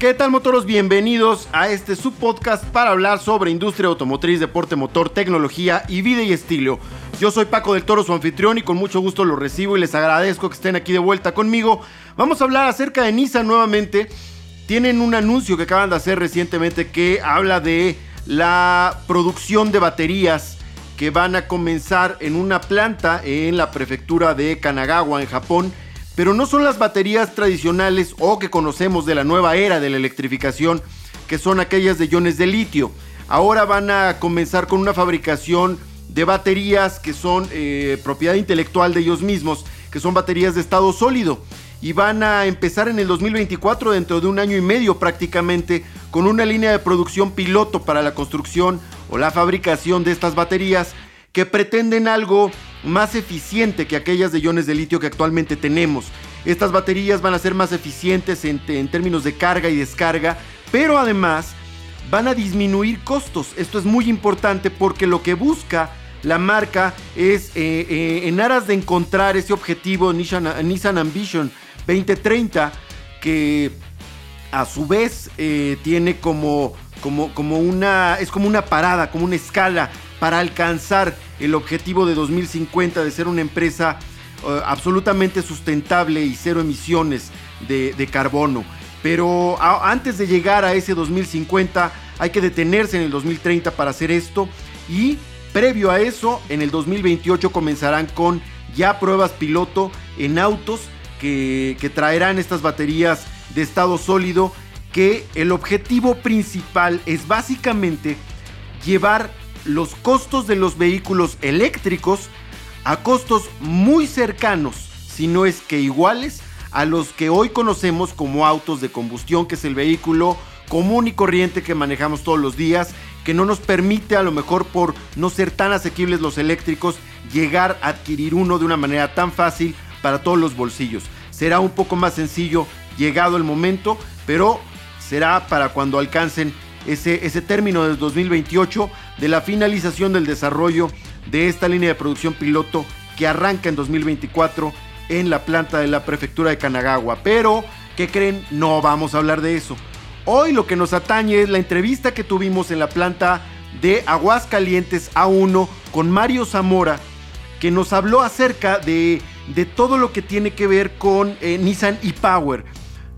¿Qué tal motoros? Bienvenidos a este subpodcast para hablar sobre industria automotriz, deporte motor, tecnología y vida y estilo. Yo soy Paco del Toro, su anfitrión, y con mucho gusto los recibo y les agradezco que estén aquí de vuelta conmigo. Vamos a hablar acerca de Nissan nuevamente. Tienen un anuncio que acaban de hacer recientemente que habla de la producción de baterías que van a comenzar en una planta en la prefectura de Kanagawa, en Japón pero no son las baterías tradicionales o que conocemos de la nueva era de la electrificación, que son aquellas de iones de litio. Ahora van a comenzar con una fabricación de baterías que son eh, propiedad intelectual de ellos mismos, que son baterías de estado sólido. Y van a empezar en el 2024, dentro de un año y medio prácticamente, con una línea de producción piloto para la construcción o la fabricación de estas baterías que pretenden algo más eficiente que aquellas de iones de litio que actualmente tenemos. Estas baterías van a ser más eficientes en, términos de carga y descarga, pero además van a disminuir costos. Esto es muy importante porque lo que busca la marca es eh, eh, en aras de encontrar ese objetivo Nissan, Ambition 2030 que a su vez eh, tiene como, como, como una es como una parada, como una escala para alcanzar el objetivo de 2050 de ser una empresa eh, absolutamente sustentable y cero emisiones de, carbono. Pero antes de llegar a ese 2050 hay que detenerse en el 2030 para hacer esto y previo a eso en el 2028 comenzarán con ya pruebas piloto en autos que, que traerán estas baterías de estado sólido que el objetivo principal es básicamente llevar los costos de los vehículos eléctricos a costos muy cercanos, si no es que iguales, a los que hoy conocemos como autos de combustión, que es el vehículo común y corriente que manejamos todos los días, que no nos permite a lo mejor por no ser tan asequibles los eléctricos, llegar a adquirir uno de una manera tan fácil para todos los bolsillos. Será un poco más sencillo llegado el momento, pero será para cuando alcancen ese, ese término del 2028 de la finalización del desarrollo de esta línea de producción piloto que arranca en 2024 en la planta de la prefectura de Kanagawa. Pero, ¿qué creen? No vamos a hablar de eso. Hoy lo que nos atañe es la entrevista que tuvimos en la planta de Aguascalientes A1 con Mario Zamora, que nos habló acerca de, de todo lo que tiene que ver con eh, Nissan e-Power.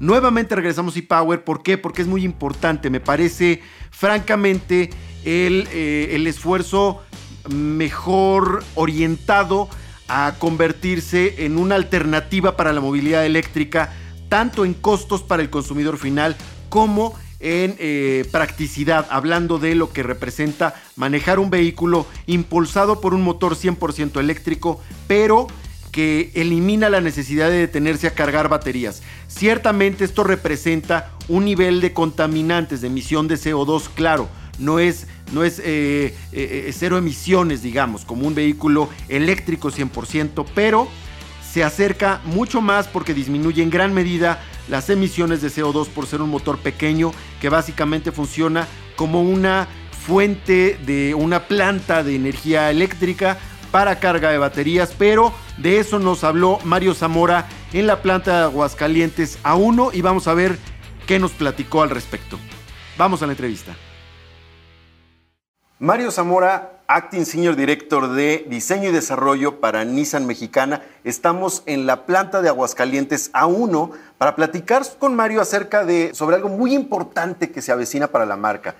Nuevamente regresamos a e-Power, ¿por qué? Porque es muy importante, me parece francamente el, eh, el esfuerzo mejor orientado a convertirse en una alternativa para la movilidad eléctrica, tanto en costos para el consumidor final como en eh, practicidad, hablando de lo que representa manejar un vehículo impulsado por un motor 100% eléctrico, pero que elimina la necesidad de detenerse a cargar baterías. Ciertamente esto representa un nivel de contaminantes, de emisión de CO2, claro, no es, no es eh, eh, eh, cero emisiones, digamos, como un vehículo eléctrico 100%, pero se acerca mucho más porque disminuye en gran medida las emisiones de CO2 por ser un motor pequeño que básicamente funciona como una fuente de una planta de energía eléctrica para carga de baterías, pero de eso nos habló Mario Zamora en la planta de Aguascalientes A1 y vamos a ver qué nos platicó al respecto. Vamos a la entrevista. Mario Zamora, Acting Senior Director de Diseño y Desarrollo para Nissan Mexicana. Estamos en la planta de Aguascalientes A1 para platicar con Mario acerca de sobre algo muy importante que se avecina para la marca.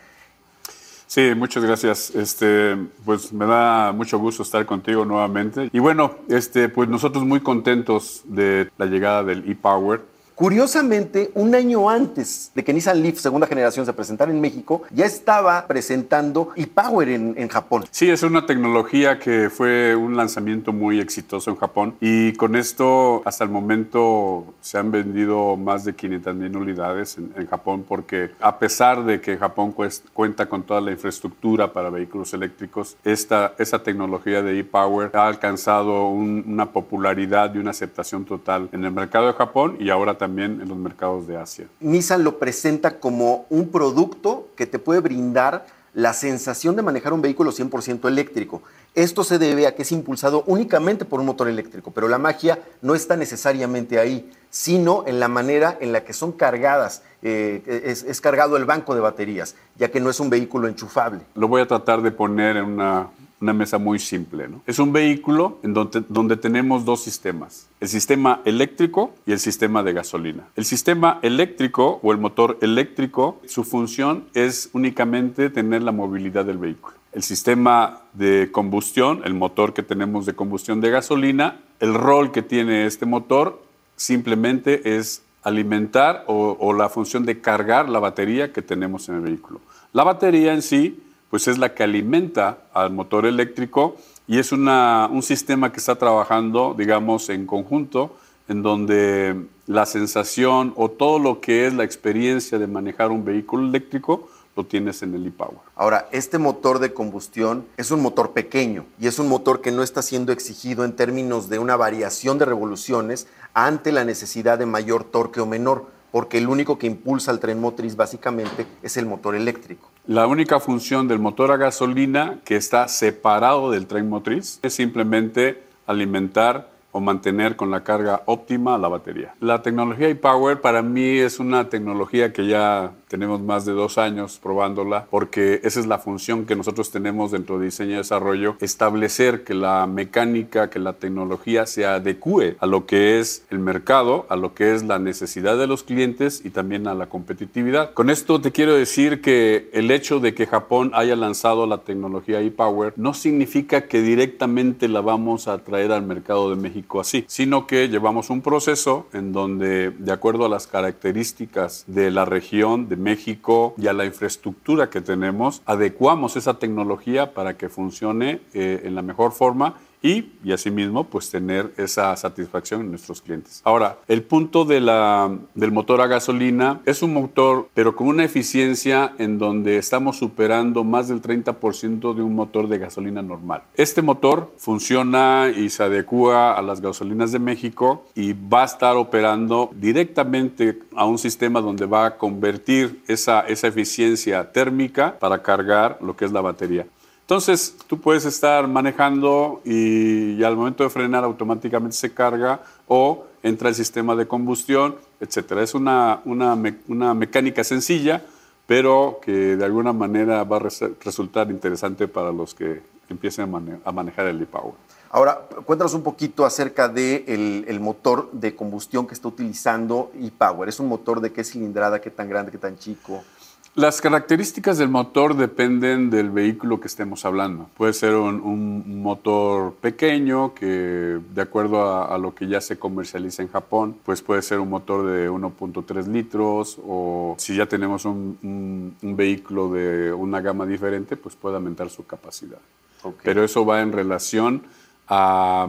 Sí, muchas gracias. Este, pues me da mucho gusto estar contigo nuevamente. Y bueno, este, pues nosotros muy contentos de la llegada del e-Power. Curiosamente, un año antes de que Nissan Leaf segunda generación se presentara en México, ya estaba presentando ePower en, en Japón. Sí, es una tecnología que fue un lanzamiento muy exitoso en Japón y con esto hasta el momento se han vendido más de 500 mil unidades en, Japón porque a pesar de que Japón cuenta con toda la infraestructura para vehículos eléctricos, esta, esa tecnología de ePower ha alcanzado una popularidad y una aceptación total en el mercado de Japón y ahora también en los mercados de Asia. Nissan lo presenta como un producto que te puede brindar la sensación de manejar un vehículo 100% eléctrico. Esto se debe a que es impulsado únicamente por un motor eléctrico, pero la magia no está necesariamente ahí, sino en la manera en la que son cargadas, eh, es, es, cargado el banco de baterías, ya que no es un vehículo enchufable. Lo voy a tratar de poner en una, una mesa muy simple. ¿no? Es un vehículo en donde, donde tenemos dos sistemas, el sistema eléctrico y el sistema de gasolina. El sistema eléctrico o el motor eléctrico, su función es únicamente tener la movilidad del vehículo. El sistema de combustión, el motor que tenemos de combustión de gasolina, el rol que tiene este motor simplemente es alimentar o, o la función de cargar la batería que tenemos en el vehículo. La batería en sí pues es la que alimenta al motor eléctrico y es una, un sistema que está trabajando, digamos, en conjunto, en donde la sensación o todo lo que es la experiencia de manejar un vehículo eléctrico lo tienes en el e-Power. Ahora, este motor de combustión es un motor pequeño y es un motor que no está siendo exigido en términos de una variación de revoluciones ante la necesidad de mayor torque o menor, porque el único que impulsa el tren motriz básicamente es el motor eléctrico. La única función del motor a gasolina que está separado del tren motriz es simplemente alimentar o mantener con la carga óptima la batería. La tecnología e-Power para mí es una tecnología que ya tenemos más de dos años probándola porque esa es la función que nosotros tenemos dentro de diseño y desarrollo, establecer que la mecánica, que la tecnología se adecue a lo que es el mercado, a lo que es la necesidad de los clientes y también a la competitividad. Con esto te quiero decir que el hecho de que Japón haya lanzado la tecnología e-Power no significa que directamente la vamos a traer al mercado de México sino que llevamos un proceso en donde, de acuerdo a las características de la región, de México y a la infraestructura que tenemos, adecuamos esa tecnología para que funcione eh, en la mejor forma y, y asimismo pues tener esa satisfacción en nuestros clientes. Ahora, el punto de la, del motor a gasolina es un motor pero con una eficiencia en donde estamos superando más del 30% de un motor de gasolina normal. Este motor funciona y se adecua a las gasolinas de México y va a estar operando directamente a un sistema donde va a convertir esa, esa eficiencia térmica para cargar lo que es la batería. Entonces, tú puedes estar manejando y, al momento de frenar automáticamente se carga o entra el sistema de combustión, etc. Es una, una, una mecánica sencilla, pero que de alguna manera va a res resultar interesante para los que empiecen a manejar el e-Power. Ahora, cuéntanos un poquito acerca del de el motor de combustión que está utilizando e-Power. ¿Es un motor de qué cilindrada, qué tan grande, qué tan chico? Las características del motor dependen del vehículo que estemos hablando. Puede ser un, un motor pequeño que, de acuerdo a, a, lo que ya se comercializa en Japón, pues puede ser un motor de 1.3 litros o si ya tenemos un, un, un, vehículo de una gama diferente, pues puede aumentar su capacidad. Okay. Pero eso va en relación a,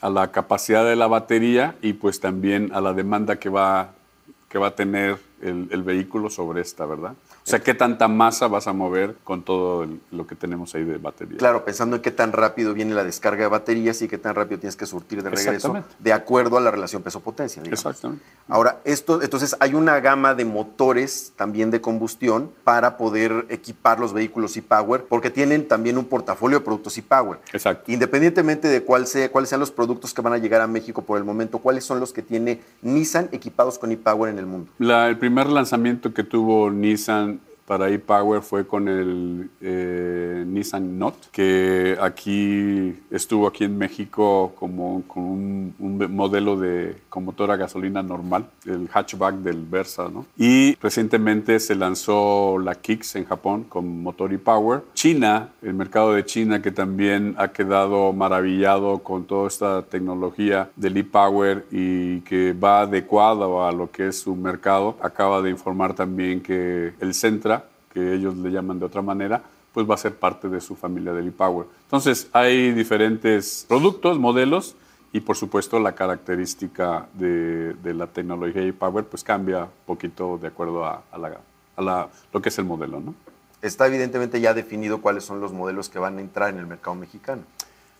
a la capacidad de la batería y pues también a la demanda que va, que va a tener el, el vehículo sobre esta, ¿verdad? O sea, ¿qué tanta masa vas a mover con todo el, lo que tenemos ahí de batería? Claro, pensando en qué tan rápido viene la descarga de baterías y qué tan rápido tienes que surtir de regreso de acuerdo a la relación peso-potencia. Exactamente. Ahora, esto, entonces hay una gama de motores también de combustión para poder equipar los vehículos e-Power, porque tienen también un portafolio de productos e-Power. Exacto. Independientemente de cuál sea, cuáles sean los productos que van a llegar a México por el momento, ¿cuáles son los que tiene Nissan equipados con e-Power en el mundo? La, el primer lanzamiento que tuvo Nissan para e-Power fue con el eh, Nissan Note, que aquí estuvo aquí en México como con un, un, modelo de con motor a gasolina normal, el hatchback del Versa, ¿no? Y recientemente se lanzó la Kicks en Japón con motor e-Power. China, el mercado de China que también ha quedado maravillado con toda esta tecnología del e-Power y que va adecuado a lo que es su mercado, acaba de informar también que el Centra que ellos le llaman de otra manera, pues va a ser parte de su familia del ePower. Entonces, hay diferentes productos, modelos, y por supuesto la característica de, de la tecnología ePower pues cambia poquito de acuerdo a, a, la, a la, lo que es el modelo, ¿no? Está evidentemente ya definido cuáles son los modelos que van a entrar en el mercado mexicano.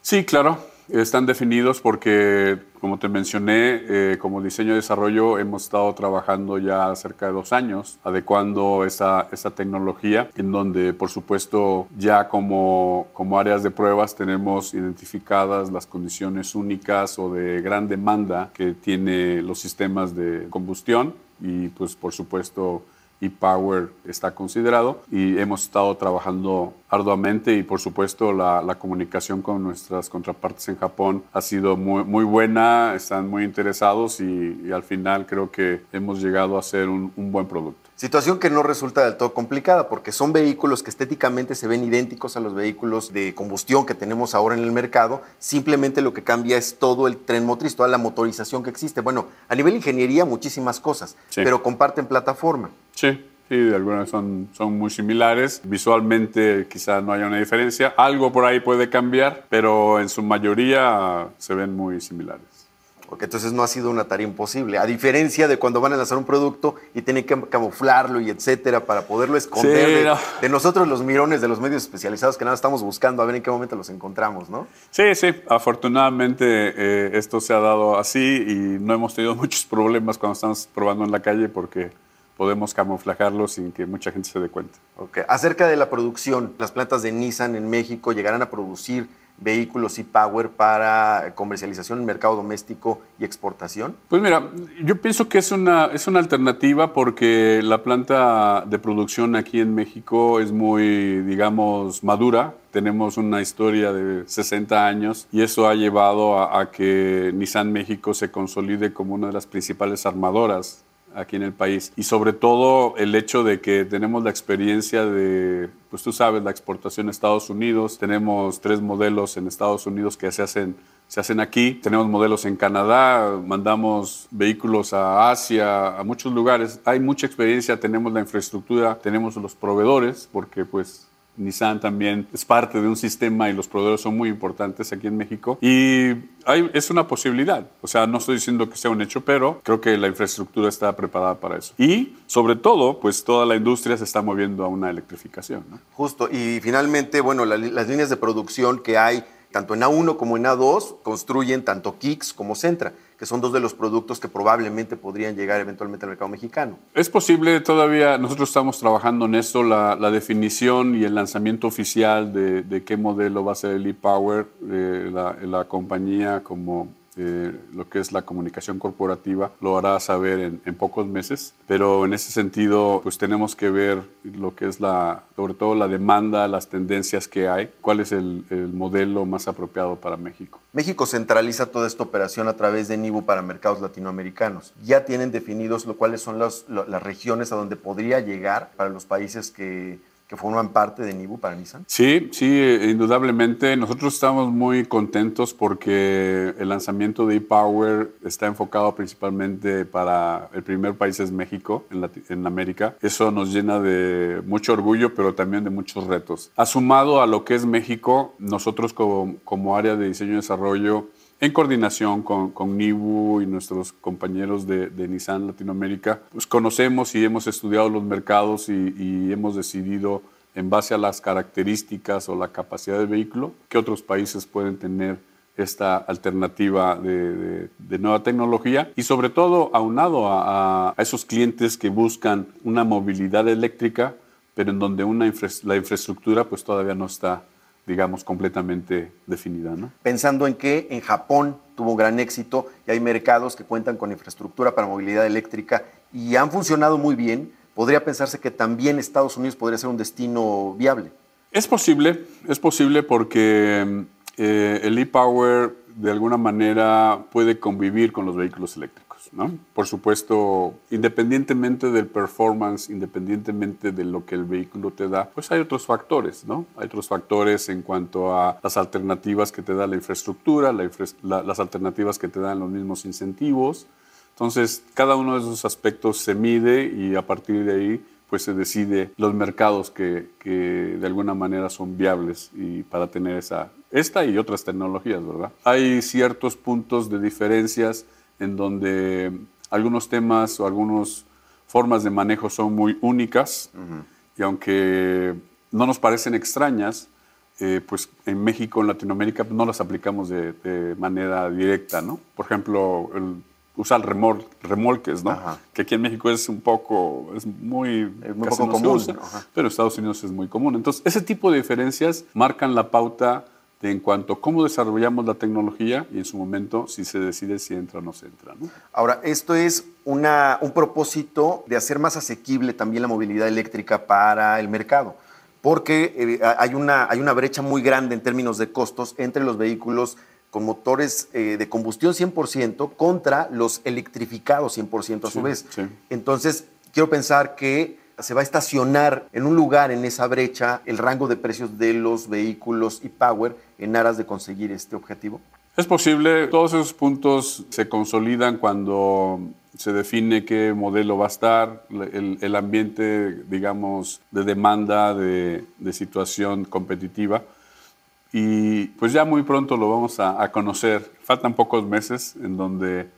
Sí, claro, están definidos porque, como te mencioné, eh, como diseño y desarrollo hemos estado trabajando ya cerca de dos años adecuando esa, esa tecnología, en donde, por supuesto, ya como, como áreas de pruebas tenemos identificadas las condiciones únicas o de gran demanda que tiene los sistemas de combustión y, pues, por supuesto, y Power está considerado y hemos estado trabajando arduamente y por supuesto la, comunicación con nuestras contrapartes en Japón ha sido muy, buena, están muy interesados y, al final creo que hemos llegado a ser un buen producto. Situación que no resulta del todo complicada porque son vehículos que estéticamente se ven idénticos a los vehículos de combustión que tenemos ahora en el mercado. Simplemente lo que cambia es todo el tren motriz, toda la motorización que existe. Bueno, a nivel ingeniería muchísimas cosas, pero comparten plataforma. Sí. Sí, de algunas son, son muy similares. Visualmente quizá no haya una diferencia. Algo por ahí puede cambiar, pero en su mayoría se ven muy similares porque entonces no ha sido una tarea imposible. A diferencia de cuando van a lanzar un producto y tienen que camuflarlo y etcétera para poderlo esconder de, nosotros los mirones de los medios especializados que nada estamos buscando a ver en qué momento los encontramos, ¿no? Sí, sí. Afortunadamente eh, esto se ha dado así y no hemos tenido muchos problemas cuando estamos probando en la calle porque podemos camuflajarlo sin que mucha gente se dé cuenta. Okay. Acerca de la producción, las plantas de Nissan en México llegarán a producir vehículos y power para comercialización en mercado doméstico y exportación? Pues mira, yo pienso que es una, es una alternativa porque la planta de producción aquí en México es muy, digamos, madura. Tenemos una historia de 60 años y eso ha llevado a que Nissan México se consolide como una de las principales armadoras aquí en el país. Y sobre todo el hecho de que tenemos la experiencia de, pues tú sabes, la exportación a Estados Unidos. Tenemos tres modelos en Estados Unidos que se hacen se hacen aquí. Tenemos modelos en Canadá, mandamos vehículos a Asia, a muchos lugares. Hay mucha experiencia, tenemos la infraestructura, tenemos los proveedores, porque pues Nissan también es parte de un sistema y los proveedores son muy importantes aquí en México. Y es una posibilidad. O sea, no estoy diciendo que sea un hecho, pero creo que la infraestructura está preparada para eso. Y sobre todo, pues toda la industria se está moviendo a una electrificación. Justo. Y finalmente, bueno, las líneas de producción que hay tanto en A1 como en A2 construyen tanto Kicks como Centra que son dos de los productos que probablemente podrían llegar eventualmente al mercado mexicano. Es posible todavía, nosotros estamos trabajando en esto, la, definición y el lanzamiento oficial de, qué modelo va a ser el e-Power, eh, la, la compañía como eh, lo que es la comunicación corporativa lo hará saber en, pocos meses, pero en ese sentido pues tenemos que ver lo que es la, sobre todo la demanda, las tendencias que hay, cuál es el, modelo más apropiado para México. México centraliza toda esta operación a través de NIBU para mercados latinoamericanos. Ya tienen definidos lo, cuáles son las regiones a donde podría llegar para los países que que forman parte de Nibu para Nissan? Sí, sí, indudablemente. Nosotros estamos muy contentos porque el lanzamiento de ePower está enfocado principalmente para el primer país es México, en, en América. Eso nos llena de mucho orgullo, pero también de muchos retos. Asumado a lo que es México, nosotros como, como área de diseño y desarrollo, en coordinación con, con NIBU y nuestros compañeros de, Nissan Latinoamérica, pues conocemos y hemos estudiado los mercados y, hemos decidido en base a las características o la capacidad del vehículo, que otros países pueden tener esta alternativa de, nueva tecnología y sobre todo aunado a, a, esos clientes que buscan una movilidad eléctrica, pero en donde una la infraestructura pues todavía no está digamos, completamente definida. ¿no? Pensando en que en Japón tuvo gran éxito y hay mercados que cuentan con infraestructura para movilidad eléctrica y han funcionado muy bien, podría pensarse que también Estados Unidos podría ser un destino viable. Es posible, es posible porque eh, el e-Power de alguna manera puede convivir con los vehículos eléctricos. Por supuesto, independientemente del performance, independientemente de lo que el vehículo te da, pues hay otros factores, ¿no? Hay otros factores en cuanto a las alternativas que te da la infraestructura, las alternativas que te dan los mismos incentivos. Entonces, cada uno de esos aspectos se mide y a partir de ahí pues se decide los mercados que, que, de alguna manera son viables y para tener esa, esta y otras tecnologías, ¿verdad? Hay ciertos puntos de diferencias en donde algunos temas o algunas formas de manejo son muy únicas y aunque no nos parecen extrañas, eh, pues en México, en Latinoamérica, no las aplicamos de, manera directa, ¿no? Por ejemplo, usar remol, remolques, ¿no? Que aquí en México es un poco, es muy, es muy poco común, pero en Estados Unidos es muy común. Entonces, ese tipo de diferencias marcan la pauta de en cuanto a cómo desarrollamos la tecnología y en su momento si se decide si entra o no se entra. ¿no? Ahora, esto es una, un propósito de hacer más asequible también la movilidad eléctrica para el mercado porque eh, hay, una, hay una brecha muy grande en términos de costos entre los vehículos con motores eh, de combustión 100% contra los electrificados 100% a su vez. Entonces, quiero pensar que se va a estacionar en un lugar en esa brecha el rango de precios de los vehículos y Power en aras de conseguir este objetivo. Es posible, todos esos puntos se consolidan cuando se define qué modelo va a estar, el, ambiente, digamos, de demanda, de, situación competitiva. Y pues ya muy pronto lo vamos a, a, conocer. Faltan pocos meses en donde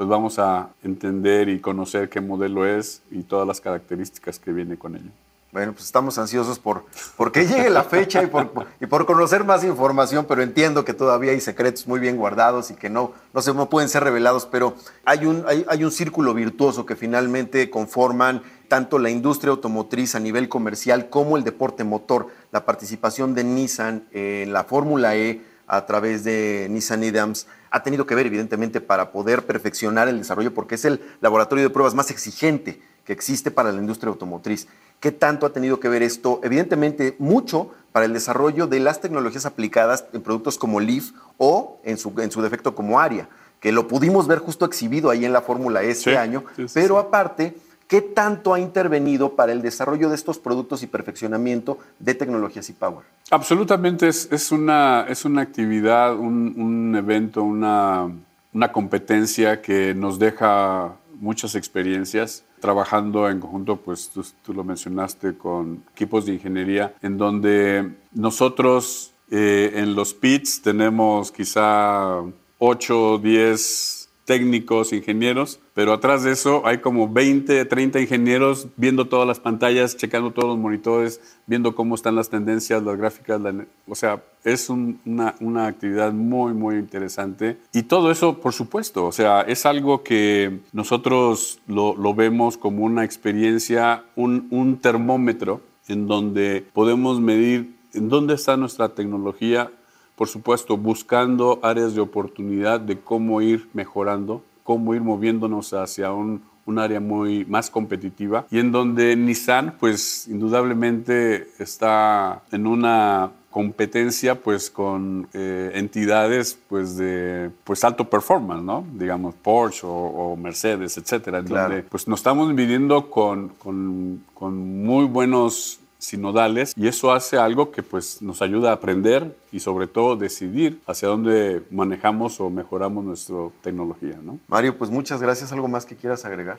pues vamos a entender y conocer qué modelo es y todas las características que viene con ello. Bueno, pues estamos ansiosos por, por que llegue la fecha y por, conocer más información, pero entiendo que todavía hay secretos muy bien guardados y que no, no, se, no pueden ser revelados, pero hay un, hay, hay un círculo virtuoso que finalmente conforman tanto la industria automotriz a nivel comercial como el deporte motor. La participación de Nissan en la Fórmula E a través de Nissan Idams ha tenido que ver, evidentemente, para poder perfeccionar el desarrollo, porque es el laboratorio de pruebas más exigente que existe para la industria automotriz. ¿Qué tanto ha tenido que ver esto? Evidentemente, mucho para el desarrollo de las tecnologías aplicadas en productos como Leaf o, en su, en su defecto, como Aria, que lo pudimos ver justo exhibido ahí en la Fórmula e este año, pero aparte, ¿qué tanto ha intervenido para el desarrollo de estos productos y perfeccionamiento de tecnologías y power? Absolutamente, es, una, es una actividad, un, evento, una, una competencia que nos deja muchas experiencias trabajando en conjunto, pues tú, lo mencionaste, con equipos de ingeniería, en donde nosotros eh, en los pits tenemos quizá 8 o 10 técnicos, ingenieros, pero atrás de eso hay como 20, 30 ingenieros viendo todas las pantallas, checando todos los monitores, viendo cómo están las tendencias, las gráficas, o sea, es una, una, actividad muy, muy interesante. Y todo eso, por supuesto, o sea, es algo que nosotros lo, lo vemos como una experiencia, un, un termómetro en donde podemos medir en dónde está nuestra tecnología por supuesto, buscando áreas de oportunidad de cómo ir mejorando, cómo ir moviéndonos hacia un, área muy más competitiva y en donde Nissan, pues indudablemente está en una competencia pues con eh, entidades pues de pues alto performance, ¿no? Digamos Porsche o, Mercedes, etcétera, en donde pues nos estamos midiendo con, con, con muy buenos sinodales y eso hace algo que pues nos ayuda a aprender y sobre todo decidir hacia dónde manejamos o mejoramos nuestra tecnología. ¿no? Mario, pues muchas gracias. ¿Algo más que quieras agregar?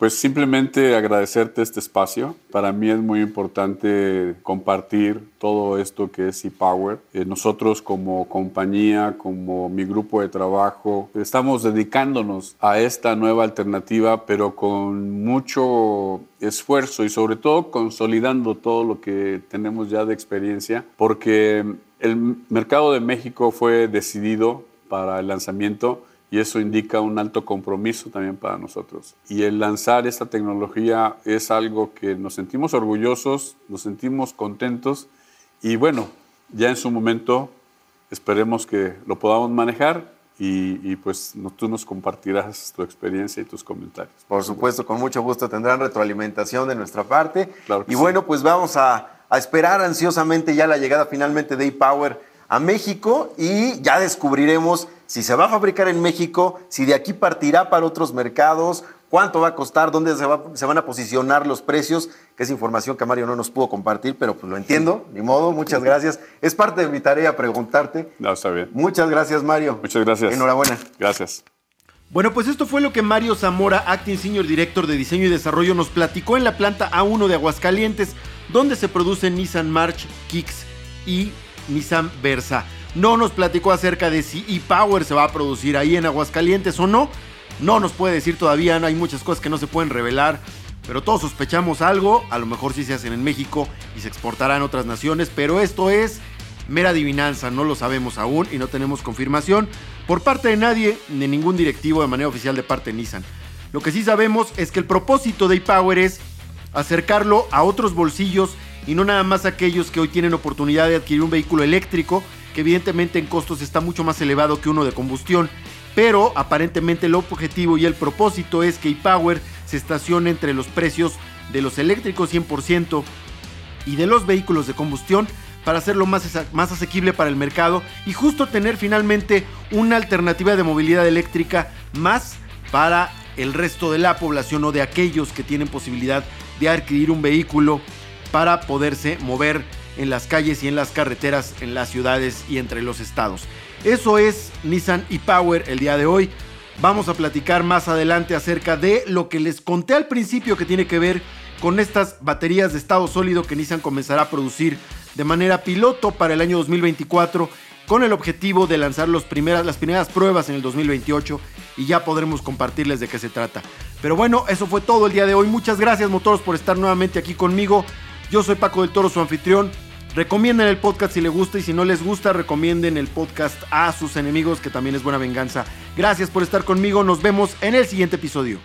Pues simplemente agradecerte este espacio. Para mí es muy importante compartir todo esto que es ePower. Eh, nosotros como compañía, como mi grupo de trabajo, estamos dedicándonos a esta nueva alternativa, pero con mucho esfuerzo y sobre todo consolidando todo lo que tenemos ya de experiencia, porque el mercado de México fue decidido para el lanzamiento y eso indica un alto compromiso también para nosotros. Y el lanzar esta tecnología es algo que nos sentimos orgullosos, nos sentimos contentos y bueno, ya en su momento esperemos que lo podamos manejar y, pues tú nos compartirás tu experiencia y tus comentarios. Por supuesto, con mucho gusto tendrán retroalimentación de nuestra parte. Claro y bueno, pues vamos a, a esperar ansiosamente ya la llegada finalmente de e-Power a México y ya descubriremos si se va a fabricar en México, si de aquí partirá para otros mercados, cuánto va a costar, dónde se, van a posicionar los precios, que es información que Mario no nos pudo compartir, pero pues lo entiendo, ni modo, muchas gracias. Es parte de mi tarea preguntarte. No, está bien. Muchas gracias, Mario. Muchas gracias. Enhorabuena. Gracias. Bueno, pues esto fue lo que Mario Zamora, Acting Senior Director de Diseño y Desarrollo, nos platicó en la planta A1 de Aguascalientes, donde se producen Nissan March, Kicks y Nissan Versa. No nos platicó acerca de si e-Power se va a producir ahí en Aguascalientes o no. No nos puede decir todavía, hay muchas cosas que no se pueden revelar. Pero todos sospechamos algo, a lo mejor sí se hacen en México y se exportará en otras naciones, pero esto es mera adivinanza, no lo sabemos aún y no tenemos confirmación por parte de nadie, ni ningún directivo de manera oficial de parte de Nissan. Lo que sí sabemos es que el propósito de e-Power es acercarlo a otros bolsillos y no nada más a aquellos que hoy tienen oportunidad de adquirir un vehículo eléctrico, que evidentemente en costos está mucho más elevado que uno de combustión, pero aparentemente el objetivo y el propósito es que ePower se estacione entre los precios de los eléctricos 100% y de los vehículos de combustión para hacerlo más, más asequible para el mercado y justo tener finalmente una alternativa de movilidad eléctrica más para el resto de la población o de aquellos que tienen posibilidad de adquirir un vehículo para poderse mover en las calles y en las carreteras, en las ciudades y entre los estados. Eso es Nissan e-Power el día de hoy. Vamos a platicar más adelante acerca de lo que les conté al principio que tiene que ver con estas baterías de estado sólido que Nissan comenzará a producir de manera piloto para el año 2024 con el objetivo de lanzar las primeras pruebas en el 2028 y ya podremos compartirles de qué se trata. Pero bueno, eso fue todo el día de hoy. Muchas gracias motoros por estar nuevamente aquí conmigo. Yo soy Paco del Toro, su anfitrión. Recomienden el podcast si les gusta y si no les gusta, recomienden el podcast a sus enemigos, que también es buena venganza. Gracias por estar conmigo, nos vemos en el siguiente episodio.